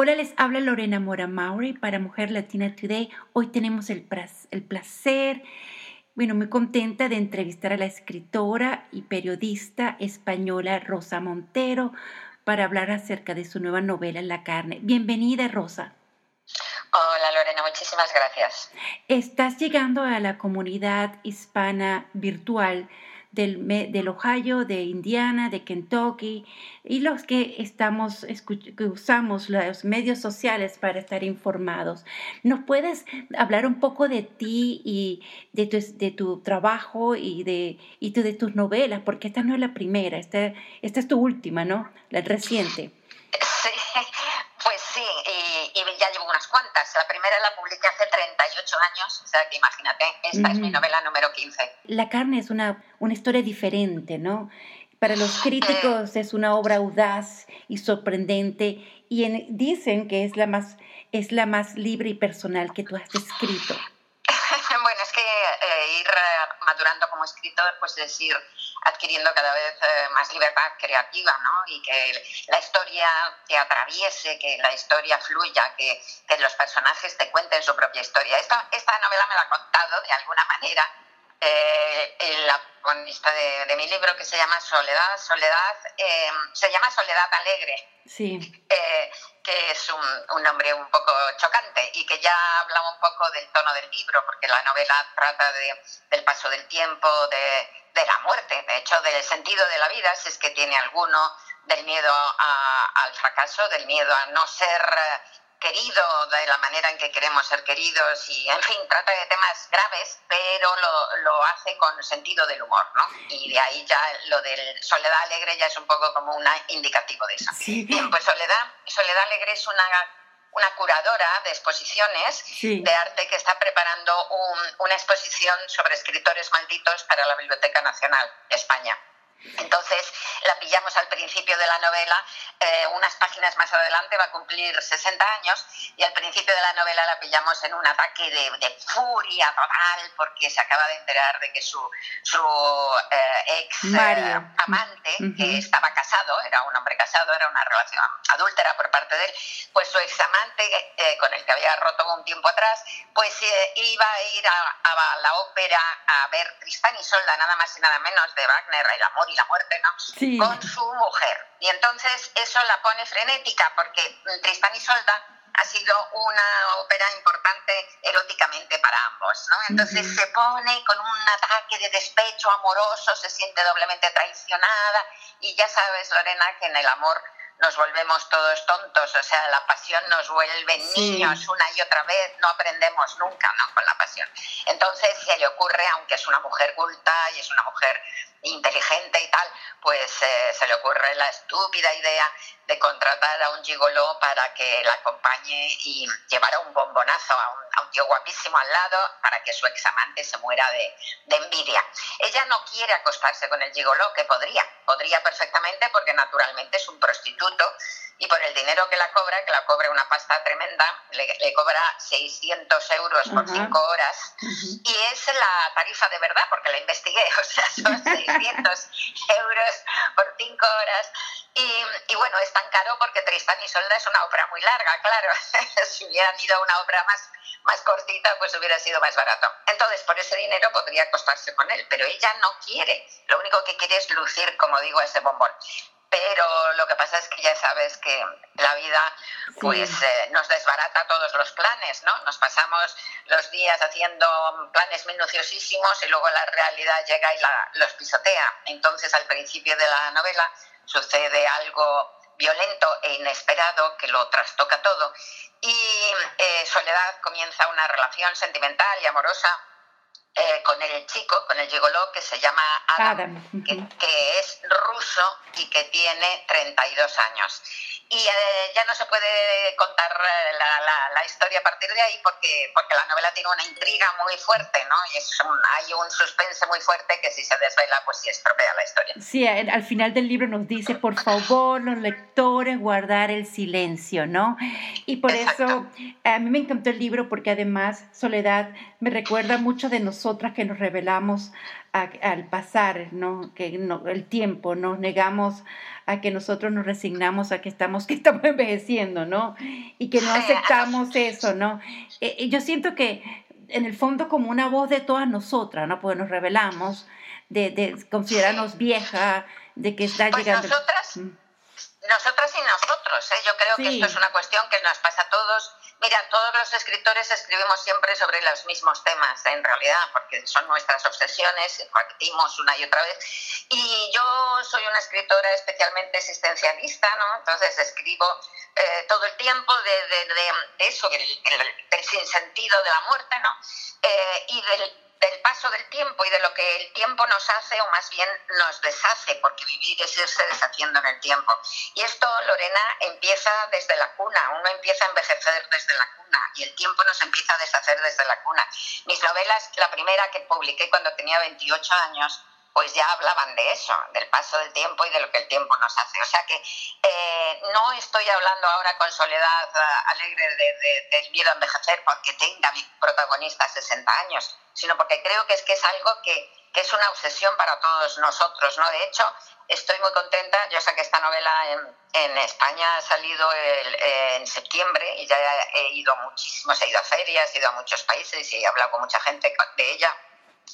Hola, les habla Lorena Mora Maury para Mujer Latina Today. Hoy tenemos el, el placer, bueno, muy contenta de entrevistar a la escritora y periodista española Rosa Montero para hablar acerca de su nueva novela La carne. Bienvenida, Rosa. Hola Lorena, muchísimas gracias. Estás llegando a la comunidad hispana virtual del, del, Ohio, de Indiana, de Kentucky y los que estamos que usamos los medios sociales para estar informados. ¿Nos puedes hablar un poco de ti y de tu, de tu trabajo y de, y de tus novelas? Porque esta no es la primera, esta, esta es tu última, ¿no? La reciente. Sí, pues sí, y, ya La primera la publiqué hace 38 años, o sea que imagínate, esta es mi novela número 15. La carne es una, una historia diferente, ¿no? Para los críticos es una obra audaz y sorprendente y dicen que es la, más, es la más libre y personal que tú has escrito. bueno, es que eh, ir eh, madurando como escritor, pues es ir adquiriendo cada vez eh, más libertad creativa, ¿no? Y que la historia te atraviese, que la historia fluya, que, que los personajes te cuenten su propia historia. Esta, esta novela me la ha contado de alguna manera eh, la protagonista de, mi libro que se llama Soledad. Soledad eh, se llama Soledad Alegre. Sí. Eh, que es un, un, nombre un poco chocante y que ya habla un poco del tono del libro, porque la novela trata de, del paso del tiempo, de, de, la muerte, de hecho del sentido de la vida, si es que tiene alguno, del miedo al fracaso, del miedo a no ser querido de la manera en que queremos ser queridos y, en fin, trata de temas graves, pero lo, lo, hace con sentido del humor, ¿no? Y de ahí ya lo del Soledad Alegre ya es un poco como un indicativo de eso. Bien, pues Soledad, Soledad Alegre es una una curadora de exposiciones de arte que está preparando una exposición sobre escritores malditos para la Biblioteca Nacional de España. Entonces la pillamos al principio de la novela, eh, unas páginas más adelante va a cumplir 60 años y al principio de la novela la pillamos en un ataque de, furia total porque se acaba de enterar de que su, su eh, ex eh, amante, que estaba casado, era un hombre casado, era una relación adúltera por parte de él, pues su ex amante con el que había roto un tiempo atrás, pues iba a ir a, a, la ópera a ver Tristán y Solda, nada más y nada menos de Wagner, el amor y la muerte, ¿no? Con su mujer. Y entonces eso la pone frenética porque Tristán y Solda ha sido una ópera importante eróticamente para ambos, ¿no? Entonces se pone con un ataque de despecho amoroso, se siente doblemente traicionada y ya sabes, Lorena, que en el amor nos volvemos todos tontos, o sea, la pasión nos vuelve niños una y otra vez, no aprendemos nunca ¿no? con la pasión. Entonces se le ocurre, aunque es una mujer culta y es una mujer inteligente y tal, pues eh, se le ocurre la estúpida idea de contratar a un gigoló para que la acompañe y llevara un bombonazo a un, tío guapísimo al lado para que su examante se muera de, de, envidia. Ella no quiere acostarse con el gigoló, que podría, podría perfectamente porque naturalmente es un prostituto y por el dinero que la cobra, que la cobra una pasta tremenda, le, cobra 600 euros por 5 horas y es la tarifa de verdad porque la investigué, o sea, son 600 euros por 5 horas. Y, y, bueno, es tan caro porque Tristán y Solda es una obra muy larga, claro, si hubieran ido a una obra más, más cortita pues hubiera sido más barato. Entonces por ese dinero podría acostarse con él, pero ella no quiere, lo único que quiere es lucir, como digo, ese bombón pero lo que pasa es que ya sabes que la vida pues eh, nos desbarata todos los planes, ¿no? Nos pasamos los días haciendo planes minuciosísimos y luego la realidad llega y la, los pisotea. Entonces al principio de la novela sucede algo violento e inesperado que lo trastoca todo y eh, Soledad comienza una relación sentimental y amorosa eh, con el chico, con el gigoló que se llama Adam, que, es ruso y que tiene 32 años. Y eh, ya no se puede contar eh, la, la, historia a partir de ahí porque, porque la novela tiene una intriga muy fuerte, ¿no? Y es hay un suspense muy fuerte que si se desvela, pues sí estropea la historia. Sí, al final del libro nos dice, por favor, los lectores, guardar el silencio, ¿no? Y por eso a mí me encantó el libro porque además Soledad me recuerda mucho de nosotras que nos revelamos al pasar, ¿no? Que el tiempo, nos negamos a que nosotros nos resignamos a que estamos, que estamos envejeciendo, ¿no? Y que no aceptamos eso, ¿no? Eh, yo siento que en el fondo como una voz de todas nosotras, ¿no? Porque nos revelamos de, de considerarnos vieja, de que está pues llegando... Nosotras, mm. nosotras y nosotros, ¿eh? yo creo que esto es una cuestión que nos pasa a todos. Mira, todos los escritores escribimos siempre sobre los mismos temas, en realidad, porque son nuestras obsesiones, repetimos una y otra vez. Y yo soy una escritora especialmente existencialista, ¿no? Entonces escribo eh, todo el tiempo de, eso, del, del, sinsentido de la muerte, ¿no? Eh, y del del paso del tiempo y de lo que el tiempo nos hace o más bien nos deshace, porque vivir es irse deshaciendo en el tiempo. Y esto, Lorena, empieza desde la cuna, uno empieza a envejecer desde la cuna y el tiempo nos empieza a deshacer desde la cuna. Mis novelas, la primera que publiqué cuando tenía 28 años, pues ya hablaban de eso, del paso del tiempo y de lo que el tiempo nos hace. O sea que eh, no estoy hablando ahora con Soledad eh, Alegre de, del miedo a envejecer porque tenga mi protagonista 60 años, sino porque creo que es que es algo que, es una obsesión para todos nosotros. ¿no? De hecho, estoy muy contenta. Yo sé que esta novela en, España ha salido en septiembre y ya he ido muchísimos, he ido a ferias, he ido a muchos países y he hablado con mucha gente de ella.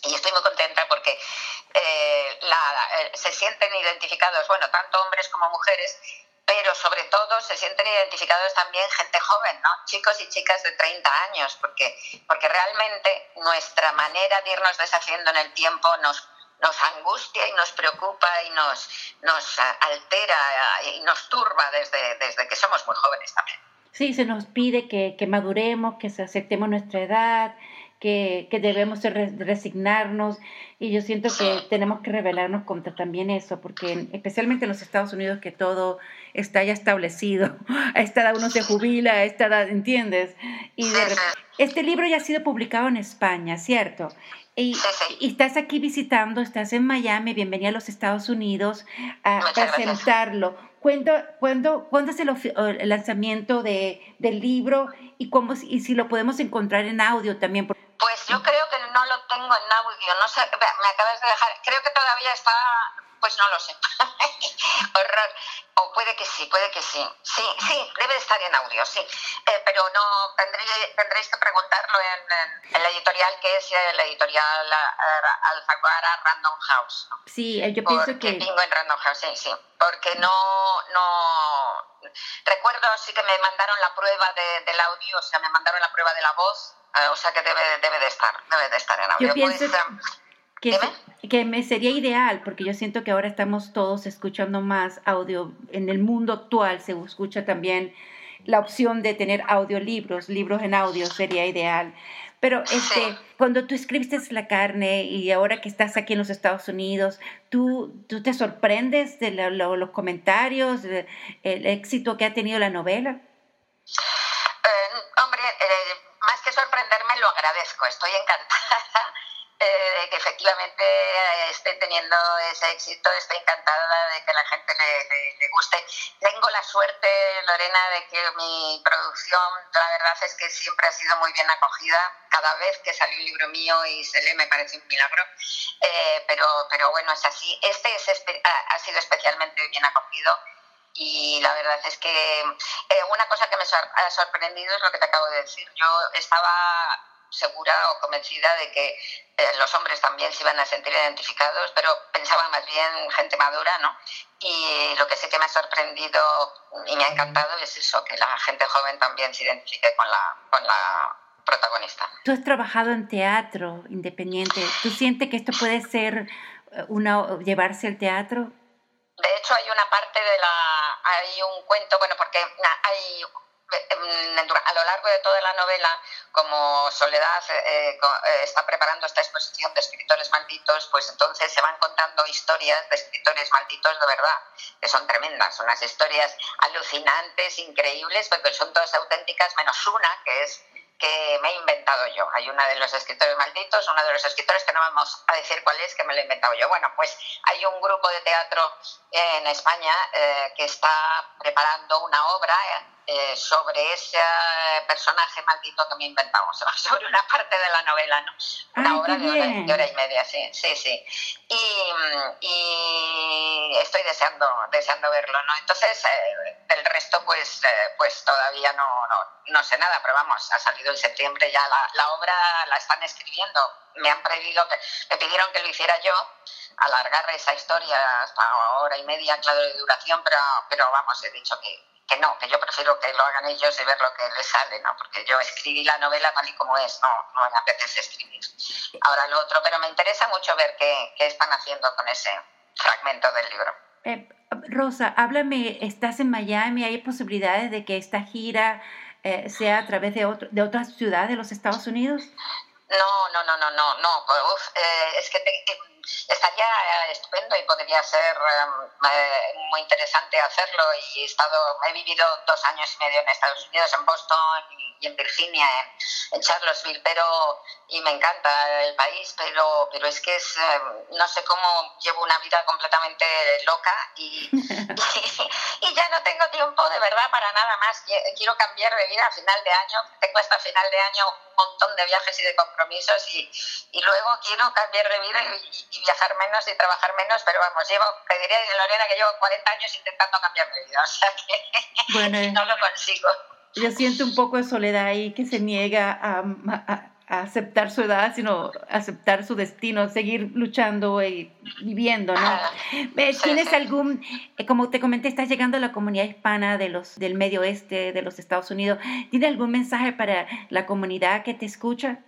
Y estoy muy contenta porque eh, eh, se sienten identificados, bueno, tanto hombres como mujeres, pero sobre todo se sienten identificados también gente joven, ¿no? Chicos y chicas de 30 años, porque, porque realmente nuestra manera de irnos deshaciendo en el tiempo nos, nos angustia y nos preocupa y nos, nos altera y nos turba desde, desde que somos muy jóvenes también. Sí, se nos pide que, que maduremos, que aceptemos nuestra edad, que, que debemos resignarnos y yo siento que tenemos que rebelarnos contra también eso, porque especialmente en los Estados Unidos que todo está ya establecido, a esta edad uno se jubila, a esta edad, ¿entiendes? Y este libro ya ha sido publicado en España, ¿cierto? Y, estás aquí visitando, estás en Miami, bienvenida a los Estados Unidos a presentarlo. ¿Cuándo, cuándo, ¿Cuándo, es el, lanzamiento de, del libro y, cómo, y si lo podemos encontrar en audio también? Yo creo que no lo tengo en audio, no sé, me acabas de dejar, creo que todavía está, pues no lo sé, horror, o puede que sí, puede que sí, sí, sí, debe estar en audio, sí, eh, pero no, tendréis que preguntarlo en, la editorial que es la editorial uh, Alfaguara Random House. Sí, eh, yo pienso que... tengo en Random House, sí, sí, porque no, no, recuerdo sí que me mandaron la prueba de, del audio, o sea, me mandaron la prueba de la voz, o sea que debe, debe, de estar, debe de estar en audio. Yo pienso que, que, me sería ideal, porque yo siento que ahora estamos todos escuchando más audio. En el mundo actual se escucha también la opción de tener audiolibros, libros en audio sería ideal. Pero este, cuando tú escribiste La carne y ahora que estás aquí en los Estados Unidos, ¿tú, tú te sorprendes de los comentarios, del éxito que ha tenido la novela? Eh, hombre, eh, que sorprenderme, lo agradezco. Estoy encantada eh, de que efectivamente esté teniendo ese éxito. Estoy encantada de que la gente le, le, guste. Tengo la suerte, Lorena, de que mi producción, la verdad es que siempre ha sido muy bien acogida. Cada vez que sale un libro mío y se lee me parece un milagro. Eh, pero, pero bueno, es así. Este es, ha sido especialmente bien acogido y la verdad es que eh, una cosa que me ha sorprendido es lo que te acabo de decir. Yo estaba segura o convencida de que eh, los hombres también se iban a sentir identificados, pero pensaba más bien gente madura, ¿no? Y lo que sí que me ha sorprendido y me ha encantado es eso, que la gente joven también se identifique con la, con la protagonista. Tú has trabajado en teatro independiente. ¿Tú sientes que esto puede ser eh, una, llevarse al teatro? De hecho, hay una parte de la. Hay un cuento, bueno, porque hay. A lo largo de toda la novela, como Soledad eh, eh, está preparando esta exposición de escritores malditos, pues entonces se van contando historias de escritores malditos de verdad, que son tremendas, unas historias alucinantes, increíbles, porque son todas auténticas, menos una, que es que me he inventado yo. Hay una de los escritores malditos, uno de los escritores que no vamos a decir cuál es, que me lo he inventado yo. Bueno, pues hay un grupo de teatro en España eh, que está preparando una obra eh, sobre ese personaje maldito que me inventamos, sobre una parte de la novela, ¿no? Una obra de hora, y media, sí, sí, sí. Y, estoy deseando, deseando verlo, ¿no? Entonces, eh, del resto, pues, eh, pues todavía no, no, no, sé nada, pero vamos, ha salido en septiembre ya la, la obra, la están escribiendo. Me han pedido que, me pidieron que lo hiciera yo, alargar esa historia hasta hora y media, claro, de duración, pero, pero vamos, he dicho que que no, que yo prefiero que lo hagan ellos y ver lo que les sale, ¿no? Porque yo escribí la novela tal y como es, no, no me apetece escribir ahora lo otro, pero me interesa mucho ver qué, qué están haciendo con ese fragmento del libro. Eh, Rosa, háblame, estás en Miami, ¿hay posibilidades de que esta gira eh, sea a través de, otro, de otras ciudades de los Estados Unidos? No, no, no, no, no, no. Uf, eh, es que estaría estupendo y podría ser em, eh, muy interesante hacerlo. Y he estado, he vivido dos años y medio en Estados Unidos, en Boston y, en Virginia, en, Charlottesville, pero y me encanta el país, pero, pero es que es, em, no sé cómo llevo una vida completamente loca y, y, ya no tengo tiempo de verdad para nada más. Quiero cambiar de vida a final de año. Tengo hasta final de año un montón de viajes y de compromisos y, y luego quiero cambiar de vida y, y viajar menos y trabajar menos, pero vamos, llevo, te diría Lorena que llevo 40 años intentando cambiar de vida, o sea que no lo consigo. Yo siento un poco de soledad ahí que se niega a, a, aceptar su edad, sino aceptar su destino, seguir luchando y viviendo, ¿no? Ah, ¿Tienes algún, eh, como te comenté, estás llegando a la comunidad hispana de los, del medio oeste de los Estados Unidos, ¿tienes algún mensaje para la comunidad que te escucha?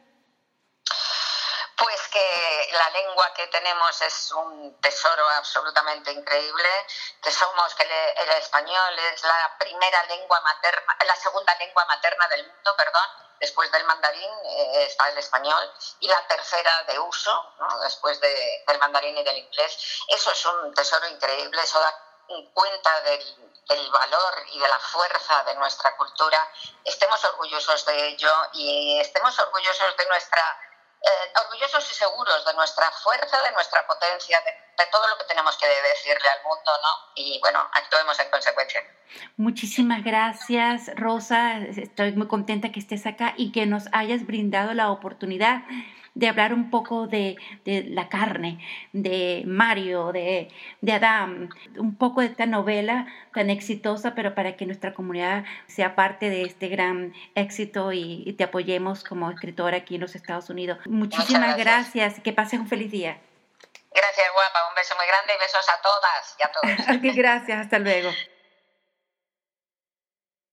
La lengua que tenemos es un tesoro absolutamente increíble, que somos, que el español es la primera lengua materna, la segunda lengua materna del mundo, perdón, después del mandarín eh, está el español, y la tercera de uso, después de, del mandarín y del inglés. Eso es un tesoro increíble, eso da cuenta del, del, valor y de la fuerza de nuestra cultura. Estemos orgullosos de ello y estemos orgullosos de nuestra eh, orgullosos y seguros de nuestra fuerza, de nuestra potencia, de, todo lo que tenemos que decirle al mundo, ¿no? Y bueno, actuemos en consecuencia. Muchísimas gracias, Rosa. Estoy muy contenta que estés acá y que nos hayas brindado la oportunidad de hablar un poco de, la carne, de Mario, de, de Adam, un poco de esta novela tan exitosa, pero para que nuestra comunidad sea parte de este gran éxito y, te apoyemos como escritora aquí en los Estados Unidos. Muchísimas gracias. Que pases un feliz día. Gracias, guapa. Un beso muy grande y besos a todas y a todos. gracias. Hasta luego.